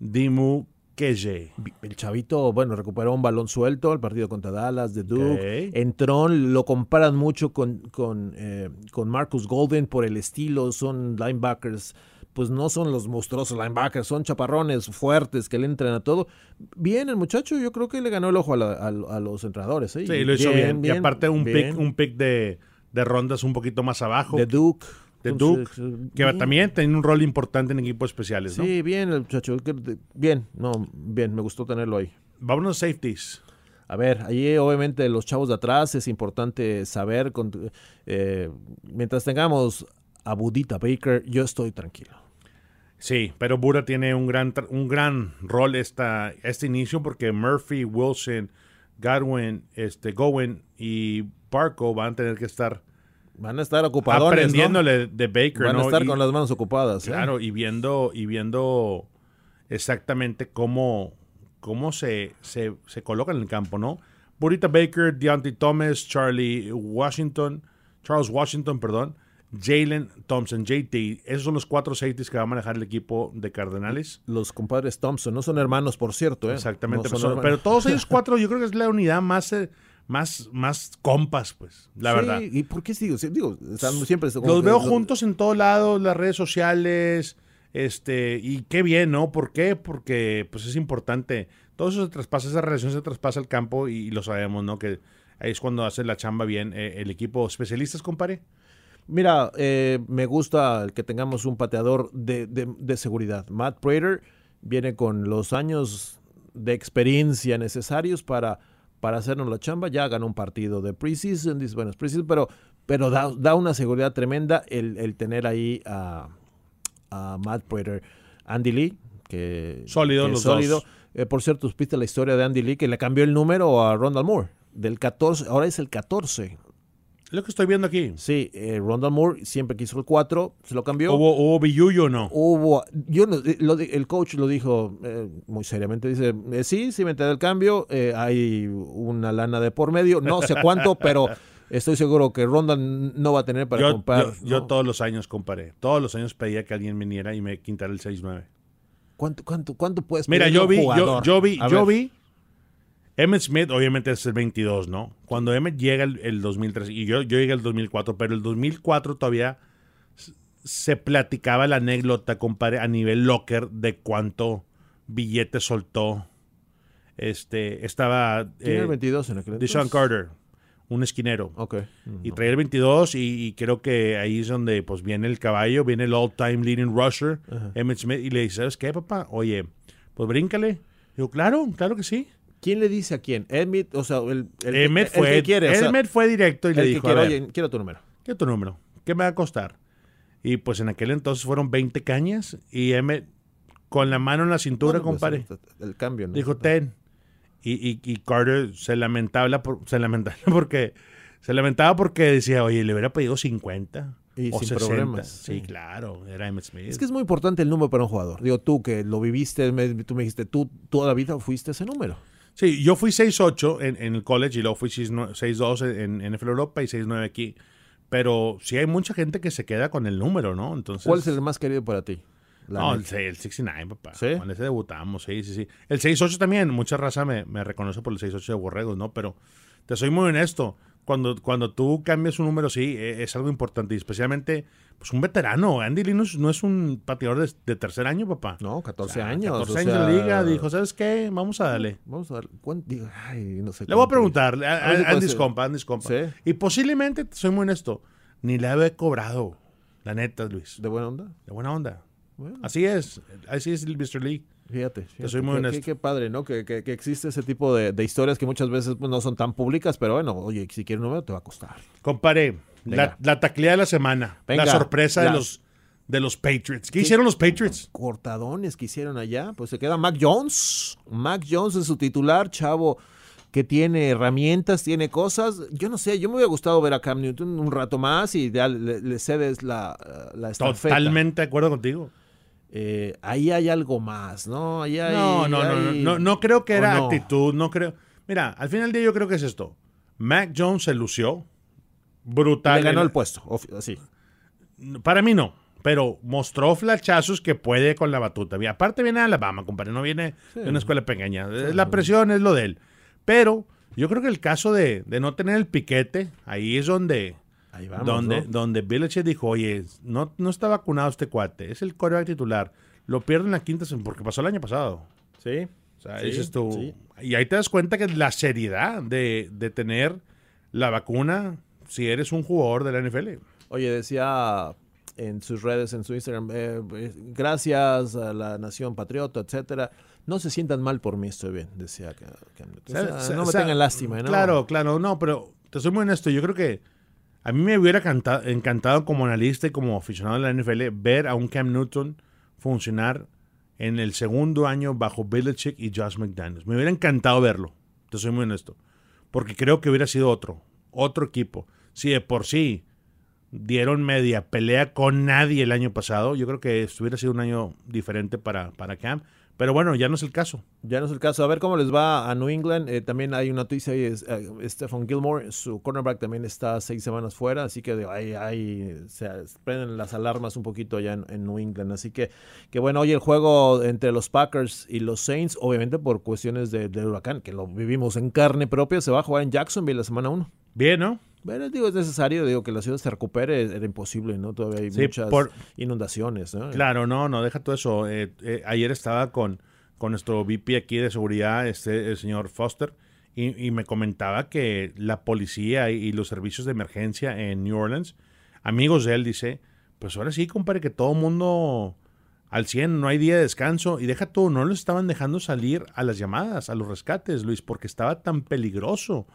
Dimu Keje. El chavito, bueno, recuperó un balón suelto al partido contra Dallas de Duke. Entró, lo comparan mucho con, con, eh, con Marcus Golden por el estilo. Son linebackers pues no son los monstruosos linebackers, son chaparrones fuertes que le entran a todo. Bien, el muchacho yo creo que le ganó el ojo a, los entrenadores. ¿eh? Sí, lo hizo bien. y aparte un pick, un pick de, de, rondas un poquito más abajo. De Duke de Duke, que también tiene un rol importante en equipos especiales, ¿no? Sí, bien, el muchacho. Bien, no, bien, me gustó tenerlo ahí. Vámonos a safeties. A ver, allí obviamente los chavos de atrás es importante saber, eh, mientras tengamos a Budita Baker, yo estoy tranquilo. Sí, pero Buda tiene un gran, un gran rol esta, este inicio porque Murphy, Wilson, Godwin, este, Gowen y Barco van a tener que estar Van a estar ocupados. Aprendiéndole de Baker. Van a estar con las manos ocupadas. ¿eh? Claro, y viendo, y viendo exactamente cómo, cómo se, se, se colocan en el campo, ¿no? Burita Baker, Deontay Thomas, Charlie Washington, Charles Washington, perdón, Jalen Thompson, JT. Esos son los cuatro safeties que va a manejar el equipo de Cardenales. Los compadres Thompson no son hermanos, por cierto. ¿eh? Exactamente. No son pero, todos ellos cuatro yo creo que es la unidad más, eh, más, más compas, pues, la Sí, verdad. ¿Y por qué digo? Digo están siempre. Los veo juntos en todos lados, las redes sociales, este, y qué bien, ¿no? ¿Por qué? Porque pues es importante. Todo eso se traspasa, esa relación se traspasa al campo y, lo sabemos, ¿no? Que ahí es cuando hace la chamba bien eh, el equipo. ¿Especialistas, compadre? Mira, eh, me gusta que tengamos un pateador de, de- de seguridad. Matt Prater viene con los años de experiencia necesarios para, para hacernos la chamba. Ya ganó un partido de preseason, dice, bueno, es preseason, pero, pero da, da una seguridad tremenda el, el tener ahí a, a Matt Prater. Andy Lee, que, Sólido que los sólido. dos. Eh, por cierto, supiste la historia de Andy Lee que le cambió el número a Rondal Moore. Del 14, ahora es el 14. Lo que estoy viendo aquí. Sí, eh, Moore siempre quiso el 4, se lo cambió. ¿Hubo, hubo billuyo o no? Hubo- yo no- eh, lo el coach lo dijo eh, muy seriamente, dice, eh, sí, sí me enteré del cambio, hay una lana de por medio, no sé cuánto, pero estoy seguro que Rondal no va a tener para yo, comprar. yo- yo ¿no? todos los años comparé. Todos los años pedía que alguien viniera y me quitara el 6-9. ¿Cuánto, cuánto, cuánto puedes Mira, yo vi, yo, yo vi, yo vi. Emmett Smith, obviamente es el 22, ¿no? Cuando Emmett llega el, el 2003, y yo, yo llegué el 2004, pero el 2004 todavía se platicaba la anécdota, compadre, a nivel locker de cuánto billete soltó. Este, estaba Tiene el eh, 22 en aquel Deshaun. Carter, un esquinero. Ok. Y traía el 22 y, y creo que ahí es donde pues viene el caballo, viene el all-time leading rusher, Emmett Smith, y le dice, ¿sabes qué, papá? Oye, pues bríncale. Digo, claro, claro que sí. ¿Quién le dice a quién? Emmett, o sea, el, el, el fue, que quiere, o sea, Emmett fue directo y le dijo, quiere, a ver, oye, quiero tu número. ¿qué es tu número? ¿Qué me va a costar? Y pues en aquel entonces fueron 20 cañas y Emmett con la mano en la cintura, Bueno, pues, compadre, el cambio, ¿no? dijo, ten. Y, y, y Carter se lamentaba, por, se lamentaba porque se lamentaba porque decía, oye, le hubiera pedido 50 Y o sin 60. problemas, Sí, sí. claro, era Emmett Smith. Es que es muy importante el número para un jugador. Digo, tú que lo viviste, me- tú me dijiste, tú toda la vida fuiste ese número. Sí, yo fui 6'8 en, en el college y luego fui 6'9 6'2 en, en NFL Europa y 6'9 aquí. Pero sí hay mucha gente que se queda con el número, ¿no? Entonces, ¿Cuál es el más querido para ti? La No, el, el 69, papá. ¿Sí? Con ese debutamos, sí, sí, sí. El 6'8 también, mucha raza me, me reconoce por el 6'8 de Borregos, ¿no? Pero te soy muy honesto. Cuando, cuando tú cambias un número, sí, e- es algo importante. Y especialmente, pues un veterano. Andy Lee no es, es un pateador de, de tercer año, papá. No, 14 O sea, años. 14 o años sea, de liga. Dijo, ¿sabes qué? Vamos a darle. Vamos a sé. Le voy a preguntar. a- A Andy's compa, Andy's compa. Sí. Y posiblemente, te soy muy honesto, ni le había cobrado. La neta, Luis. ¿De buena onda? De buena onda. Bueno, Así es. Así es el Mr. Lee. Fíjate. fíjate. soy muy Qué- honesto. Qué, qué padre, ¿no? Que, que- que existe ese tipo de, de historias que muchas veces pues, no son tan públicas, pero bueno, oye, si quieres un número te va a costar. Compare, la, la taclea de la semana. Venga, la sorpresa de la- los, de los Patriots. ¿Qué, hicieron los Patriots? cortadones que hicieron allá, pues se queda Mac Jones. Mac Jones es su titular, chavo, que tiene herramientas, tiene cosas. Yo no sé, yo me hubiera gustado ver a Cam Newton un rato más y ya le, le cedes la, la estafeta. Totalmente de acuerdo contigo. Eh, ahí hay algo más, ¿no? Ahí hay- No, no, no, no, no, no creo que ¿o era no? actitud, no creo. Mira, al final del día yo creo que es esto. Mac Jones se lució. Brutal. Le ganó el puesto, así. Para mí no. Pero mostró flachazos que puede con la batuta. Y aparte viene de Alabama, compadre. No viene de una escuela pequeña. La presión es lo de él. Pero yo creo que el caso de, de no tener el piquete, ahí es donde, Ahí vamos, donde, ¿no? donde Belichick dijo, oye, no, no está vacunado este cuate. Es el coreback titular. Lo pierde en la quinta porque pasó el año pasado. Sí. O sea, Sí, dices tú. sí. Y ahí te das cuenta que la seriedad de, de tener la vacuna si eres un jugador de la NFL. Oye, decía en sus redes, en su Instagram, eh, eh, gracias a la nación patriota, etcétera. No se sientan mal por mí, estoy bien, decía Cam Newton. O sea, O sea, no me tengan lástima, ¿no? Claro, claro, no, pero te soy muy honesto. Yo creo que a mí me hubiera canta- encantado como analista y como aficionado de la NFL ver a un Cam Newton funcionar en el segundo año bajo Belichick y Josh McDaniels. Me hubiera encantado verlo, te soy muy honesto. Porque creo que hubiera sido otro, otro equipo. Si de por sí dieron media pelea con nadie el año pasado. Yo creo que estuviera sido un año diferente para, para Cam. Pero bueno, ya no es el caso. Ya no es el caso. A ver cómo les va a New England. Eh, también hay una noticia ahí. Es, eh, Stephen Gilmore, su cornerback, también está seis semanas fuera. Así que ahí, ahí se prenden las alarmas un poquito allá en, en, New England. Así que, que bueno, hoy el juego entre los Packers y los Saints, obviamente por cuestiones de, del huracán, que lo vivimos en carne propia, se va a jugar en Jacksonville la semana 1. Bien, ¿no? Pero digo, es necesario, digo, que la ciudad se recupere, era imposible, ¿no? Todavía hay Sí, muchas por- inundaciones, ¿no? Claro, no, no, deja todo eso. Eh, eh, ayer estaba con, con nuestro VP aquí de seguridad, este, el señor Foster, y, y me comentaba que la policía y, y los servicios de emergencia en New Orleans, amigos de él, dice, pues ahora sí, compadre, que todo mundo al 100, no hay día de descanso, y deja todo, no los estaban dejando salir a las llamadas, a los rescates, Luis, porque estaba tan peligroso.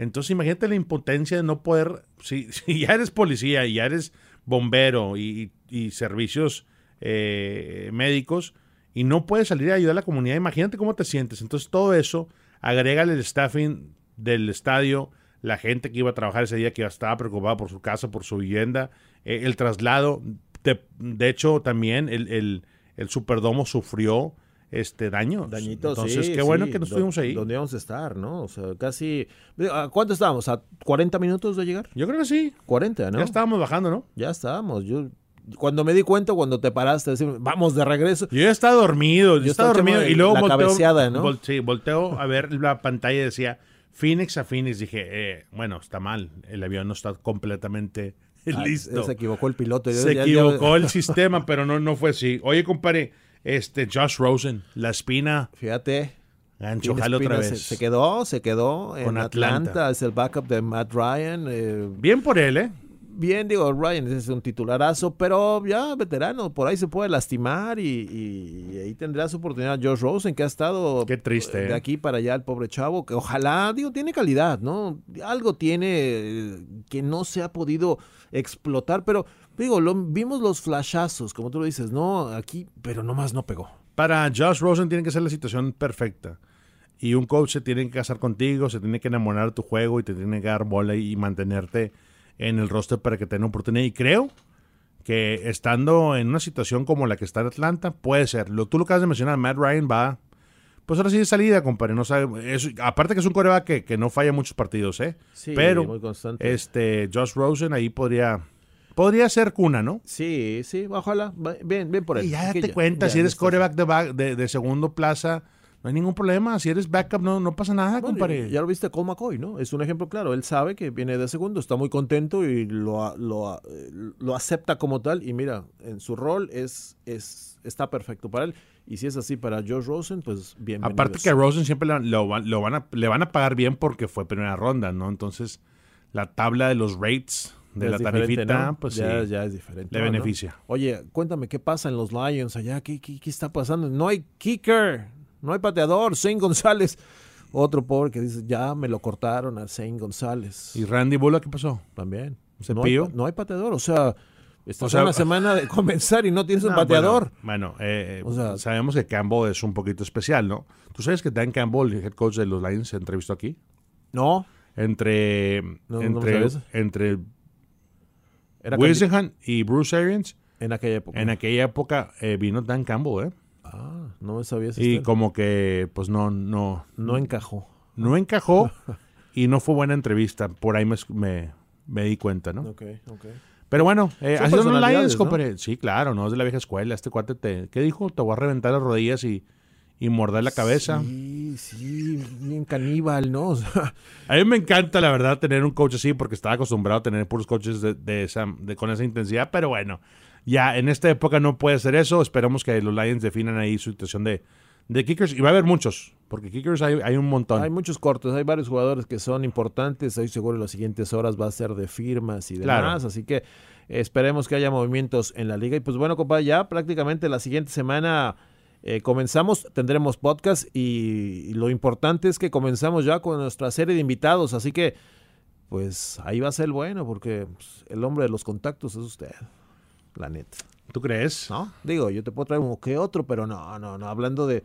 Entonces imagínate la impotencia de no poder, si, si ya eres policía y ya eres bombero y, servicios eh, médicos y no puedes salir a ayudar a la comunidad, imagínate cómo te sientes. Entonces todo eso, agrégale el staffing del estadio, la gente que iba a trabajar ese día que estaba preocupada por su casa, por su vivienda, eh, el traslado. De, de hecho, también el, el, el Superdomo sufrió este daño. Dañitos, Entonces, sí, qué bueno sí, que nos fuimos ahí. Donde íbamos a estar, ¿no? O sea, casi... ¿A cuánto estábamos? ¿A 40 minutos de llegar? Yo creo que sí. 40, ¿no? Ya estábamos bajando, ¿no? Ya estábamos. Yo, cuando me di cuenta, cuando te paraste, decir, vamos de regreso. Yo ya estaba dormido, yo, Yo estaba dormido y luego la volteo, cabeceada, ¿no? vol- sí, volteo a ver la pantalla y decía Phoenix a Phoenix. Dije, eh, bueno, está mal, el avión no está completamente Ah, listo. Se equivocó el piloto. Se Ya- ya- equivocó el sistema, pero no, no fue así. Oye, compadre, este Josh Rosen, la espina, Fíjate. gancho, jale otra vez. Se, se quedó, se quedó en Con Atlanta. Atlanta. Es el backup de Matt Ryan. eh, Bien por él, ¿eh? bien, digo, Ryan es un titularazo, pero ya veterano, por ahí se puede lastimar y, y- y ahí tendrá su oportunidad Josh Rosen, que ha estado Qué triste, de ¿eh? aquí para allá el pobre chavo, que ojalá, digo, tiene calidad, ¿no? Algo tiene eh, que no se ha podido explotar, pero digo, lo, vimos los flashazos, como tú lo dices, no, aquí, pero nomás no pegó. Para Josh Rosen tiene que ser la situación perfecta. Y un coach se tiene que casar contigo, se tiene que enamorar de tu juego y te tiene que dar bola y mantenerte en el roster para que tenga oportunidad. Y creo que estando en una situación como la que está en Atlanta, puede ser. Lo, tú lo acabas de mencionar, Matt Ryan va, pues ahora sí de salida, compadre. No sabe, es- aparte que es un coreback que, que no falla muchos partidos, ¿eh? Sí, Pero muy constante. este Josh Rosen ahí podría, podría ser cuna, ¿no? Sí, sí, ojalá, bien, bien por él. Y ya Que te cuenta, ya si eres coreback de, ba- de, de segundo plaza, no hay ningún problema. Si eres backup, no, no pasa nada, Bueno, compadre. Ya lo viste Cole McCoy, ¿no? Es un ejemplo claro. Él sabe que viene de segundo, está muy contento y lo, lo, lo acepta como tal. Y mira, en su rol es, es está perfecto para él. Y si es así para Josh Rosen, pues bienvenido. Aparte que a Rosen siempre lo, lo van- lo van a, le van a pagar bien porque fue primera ronda, ¿no? Entonces, la tabla de los rates de la tarifita, pues ya, sí, ya es diferente. le ¿no? beneficia. Oye, cuéntame, ¿qué pasa en los Lions allá? ¿Qué, qué, qué está pasando? No hay kicker, no hay pateador. Zane González, otro pobre que dice, ya me lo cortaron a Zane González. ¿Y Randy Bullock qué pasó? También. ¿Se no, hay, pilló? no hay pateador, o sea, estás O sea- una semana de comenzar y no tienes un No, pateador. Bueno, bueno, eh, eh, O sea- sabemos que Campbell es un poquito especial, ¿no? ¿Tú sabes que Dan Campbell, el head coach de los Lions, se entrevistó aquí? No, Entre, No, no entre, eso. entre era Wisenhunt y Bruce Arians. en aquella época. En aquella época eh, vino Dan Campbell, ¿eh? Ah, no me sabía Y historia. como que, pues no, no, No encajó. no encajó y no fue buena entrevista. Por ahí me, me- me di cuenta, ¿no? Ok, ok. Pero bueno, eh, Son así son los Lions, ¿no? Sí, claro, no es de la vieja escuela. Este cuate te, ¿qué dijo? Te voy a reventar las rodillas y, y morder la cabeza. Sí, sí, bien caníbal, ¿no? O sea, A mí me encanta, la verdad, tener un coach así porque estaba acostumbrado a tener puros coaches de, de esa, de, con esa intensidad. Pero bueno, ya en esta época no puede ser eso. Esperamos que los Lions definan ahí su situación de, de kickers. Y va a haber muchos, porque kickers hay, hay un montón. hay muchos cortes, hay varios jugadores que son importantes. Estoy seguro en las siguientes horas va a ser de firmas y demás. Claro. Así que esperemos que haya movimientos en la liga. Y pues bueno, compa, ya prácticamente la siguiente semana eh, comenzamos, tendremos podcast y, y lo importante es que comenzamos ya con nuestra serie de invitados. Así que pues ahí va a ser el bueno porque pues, el hombre de los contactos es usted, la neta. ¿Tú crees? ¿no? Digo, yo te puedo traer uno que otro, pero no, no, no, hablando de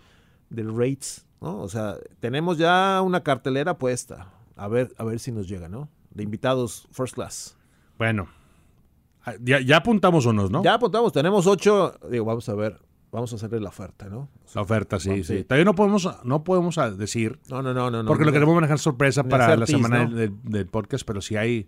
del rates, ¿no? O sea, tenemos ya una cartelera puesta. A ver, a ver si nos llega, ¿no? De invitados first class. Bueno, Ya, ya apuntamos unos, ¿no? Ya apuntamos, tenemos ocho. Digo, vamos a ver, vamos a hacerle la oferta, ¿no? La oferta, sí, Vamos, sí. sí. Todavía no podemos, no podemos ah, decir, No, no, no, no. no, porque lo no. queremos manejar sorpresa para la semana ¿no? del, del podcast, pero sí hay,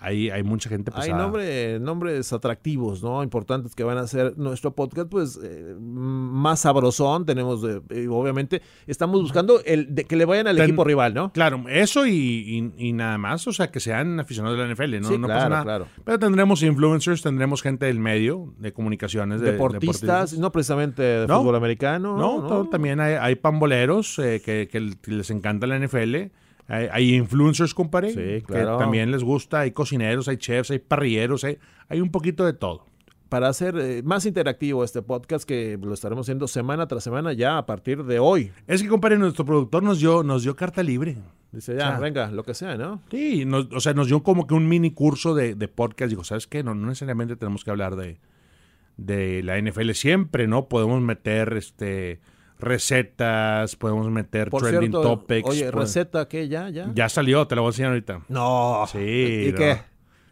hay, hay mucha gente Hay pesada. nombre- nombres atractivos, ¿no? Importantes que van a hacer nuestro podcast, pues, eh, más sabrosón. Tenemos, eh, obviamente, estamos buscando el de que le vayan al Ten- equipo rival, ¿no? Claro, eso y, y- y nada más, o sea, que sean aficionados de la NFL, ¿no? Sí, no claro, pasa nada. claro. Pero tendremos influencers, tendremos gente del medio, de comunicaciones, de deportistas, no precisamente de No. fútbol americano. No, to- también hay, hay pamboleros eh, que, que les encanta la NFL. Hay, hay influencers, compadre, Sí, claro. que también les gusta. Hay cocineros, hay chefs, hay parrilleros, hay, hay un poquito de todo. Para hacer eh, más interactivo este podcast, que lo estaremos haciendo semana tras semana ya a partir de hoy. Es que, compadre, nuestro productor nos dio, nos dio carta libre. Dice, ya, O sea, venga, lo que sea, ¿no? Sí, nos- o sea, nos dio como que un mini curso de, de podcast. Digo, ¿sabes qué? No, no necesariamente tenemos que hablar de, de la NFL siempre, ¿no? Podemos meter este recetas, podemos meter Por trending cierto, topics. oye, pues- receta, ¿qué? ¿Ya? ¿Ya? Ya salió, te la voy a enseñar ahorita. No. Sí. ¿Y no. qué?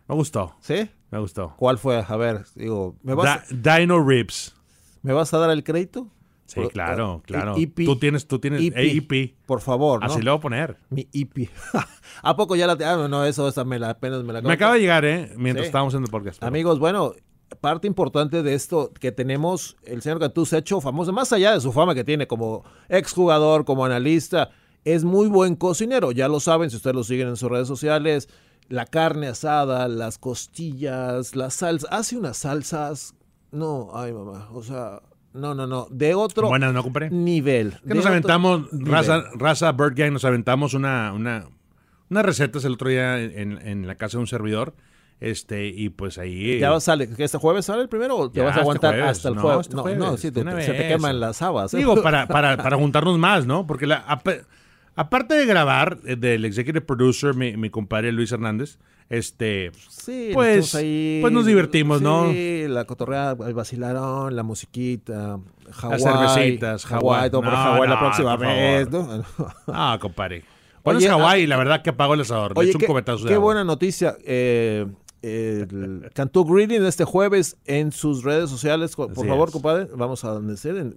Me gustó, ¿Sí? me gustó. ¿Cuál fue? A ver, digo, ¿me vas, Da- Dino Ribs. ¿me vas a dar el crédito? Sí, Por- claro, eh, claro. EP. Tú tienes, tú tienes EP. AEP. Por favor, ¿no? Así le voy a poner. Mi IP. ¿A poco ya la... Ah, no, eso esa me la, apenas me la... Me acaba de llegar, ¿eh? Mientras Sí. estábamos en el podcast. pero- Amigos, bueno, parte importante de esto que tenemos, el señor Cantú se ha hecho famoso, más allá de su fama que tiene como exjugador, como analista, es muy buen cocinero, ya lo saben si ustedes lo siguen en sus redes sociales, la carne asada, las costillas, las salsas, hace unas salsas, no, ay mamá, o sea, no, no, no, de otro Buenas, ¿no, nivel. Que nos aventamos, nivel. raza, raza Bird Gang, nos aventamos una, una, unas recetas el otro día en, en la casa de un servidor. Este, y pues ahí. ¿Ya sale? ¿Que este jueves sale el primero o te vas a este aguantar hasta el No, jueves? este No, jueves, no, sí, te- se te queman las habas. ¿eh? Digo, para, para, para juntarnos más, ¿no? Porque la, ap- aparte de grabar, eh, del executive producer, mi, mi compadre Luis Hernández, este, Sí, Pues- ahí, pues nos divertimos, ¿no? Sí, la cotorreada, el vacilarón, la musiquita, Hawái. cervecitas, Hawái. todo por No, Hawái la próxima por vez. ¿no? ah, compadre. Pones Oye, Hawái y la verdad que apago el asador. Echo un qué, cubetazo de qué agua. buena noticia. Eh, el Cantú Greeting este jueves en sus redes sociales. Por Así favor, es. compadre, vamos a donde sea. En-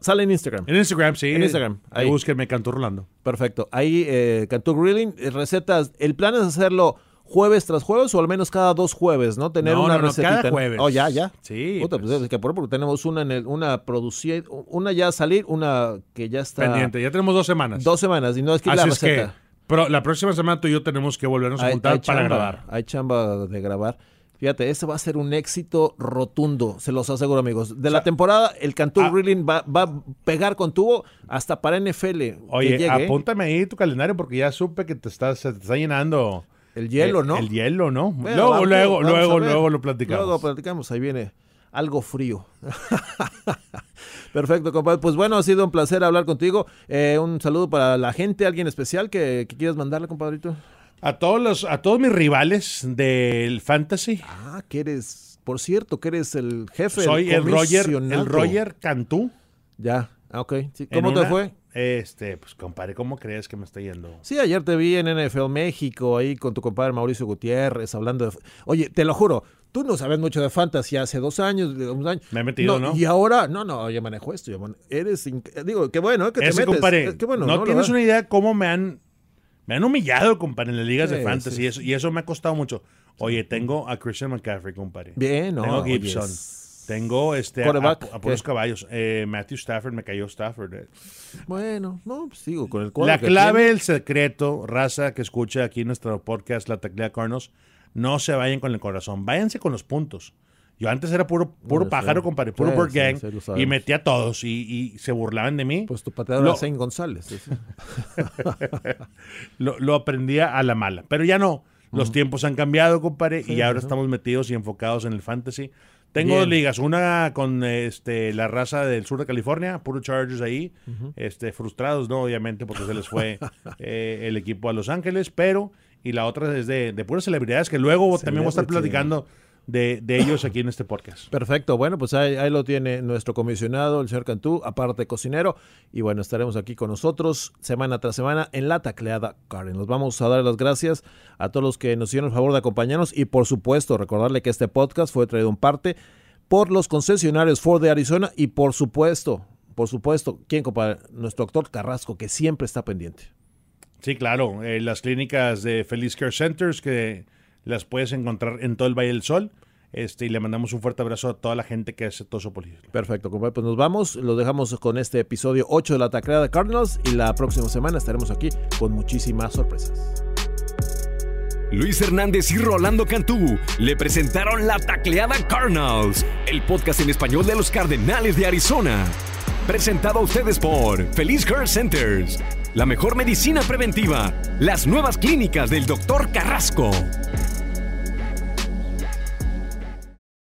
sale en Instagram. En Instagram, sí. En Instagram, Ahí ahí. búsquenme Cantú Rolando. Perfecto. Ahí, eh, Cantú Grilling, eh, recetas. El plan es hacerlo jueves tras jueves o al menos cada dos jueves, ¿no? Tener No, una no, no, recetita. cada jueves. Oh, ya, ya. Sí, Puta, pues, pues. es que por porque tenemos una en el, una producida, una ya a salir, una que ya está Pendiente. Ya tenemos dos semanas. dos semanas y no es que la Así es que, receta. Pero la próxima semana tú y yo tenemos que volvernos a Hay- juntar hay para chamba, grabar. Hay chamba de grabar. Fíjate, ese va a ser un éxito rotundo, se los aseguro, amigos. De la temporada, el Cantú ah. Grilling va, va a pegar con tubo hasta para NFL. Oye, llegue, ¿eh? apúntame ahí tu calendario porque ya supe que te estás, te está llenando. El hielo, ¿no? El hielo, ¿no? Bueno, luego, vamos, luego, vamos luego, luego lo platicamos. Luego platicamos, ahí viene algo frío. Perfecto, compadre. Pues bueno, ha sido un placer hablar contigo. Eh, un saludo para la gente, alguien especial que, que quieras mandarle, compadrito. A todos los, a todos mis rivales del fantasy. Ah, que eres, por cierto, que eres el jefe. Soy el Roger, el Roger Cantú. Ya, ah, ok. Sí, En ¿Cómo te una- fue? Este, pues compadre, ¿cómo crees que me está yendo? Sí, ayer te vi en NFL México, ahí con tu compadre Mauricio Gutiérrez, hablando de... Oye, te lo juro, tú no sabes mucho de fantasy hace dos años, de un año. Me he metido, ¿no? Y ahora, no, no, ya manejo esto. ya mane- eres, digo, qué bueno, ¿eh? que te Ese, metes. compadre, Eh, qué bueno, no, La tienes una idea cómo me han, me han humillado, compadre, en las ligas de Sí, fantasy. sí. Y, eso, y eso me ha costado mucho. Oye, tengo a Christian McCaffrey, compadre. Bien, ¿no? Tengo a Gibson. es- Tengo este, a, a- ¿qué? caballos. Eh, Matthew Stafford, me cayó Stafford. eh. Bueno, no, pues digo, con el cuadro La clave, tiene. el secreto, raza que escucha aquí nuestro podcast, La Teclea Carnos, no se vayan con el corazón, váyanse con los puntos. Yo antes era puro, puro Bueno, pájaro, sí. compadre, puro Sí, bird sí, gang, sí, y metía a todos y, y se burlaban de mí. Pues tu pateador Lo- era Zane González. sí, sí. lo, lo aprendía a la mala. Pero ya no. Los tiempos han cambiado, compadre, y ahora estamos metidos y enfocados en el fantasy. Tengo Bien. dos ligas, una con este la raza del sur de California, puro Chargers ahí, este frustrados, no, obviamente, porque se les fue eh, el equipo a Los Ángeles, pero y la otra es de, de puras celebridades que luego también voy a estar platicando de, ellos aquí en este podcast. Perfecto, bueno, pues ahí, ahí, lo tiene nuestro comisionado, el señor Cantú, aparte cocinero, y bueno, estaremos aquí con nosotros semana tras semana en la tacleada Karen. Nos vamos a dar las gracias a todos los que nos hicieron el favor de acompañarnos y por supuesto recordarle que este podcast fue traído en parte por los concesionarios Ford de Arizona y por supuesto, por supuesto, ¿quién compadre? Nuestro doctor Carrasco, que siempre está pendiente. Sí, claro, eh, las clínicas de Feliz Care Centers que las puedes encontrar en todo el Valle del Sol. Este, y le mandamos un fuerte abrazo a toda la gente que hace todo su político. Perfecto, compadre. Pues nos vamos. Lo dejamos con este episodio 8 de la Tacleada Cardinals. Y la próxima semana estaremos aquí con muchísimas sorpresas. Luis Hernández y Rolando Cantú le presentaron la Tacleada Cardinals, el podcast en español de los Cardenales de Arizona. Presentado a ustedes por Feliz Care Centers, la mejor medicina preventiva, las nuevas clínicas del Dr. Carrasco.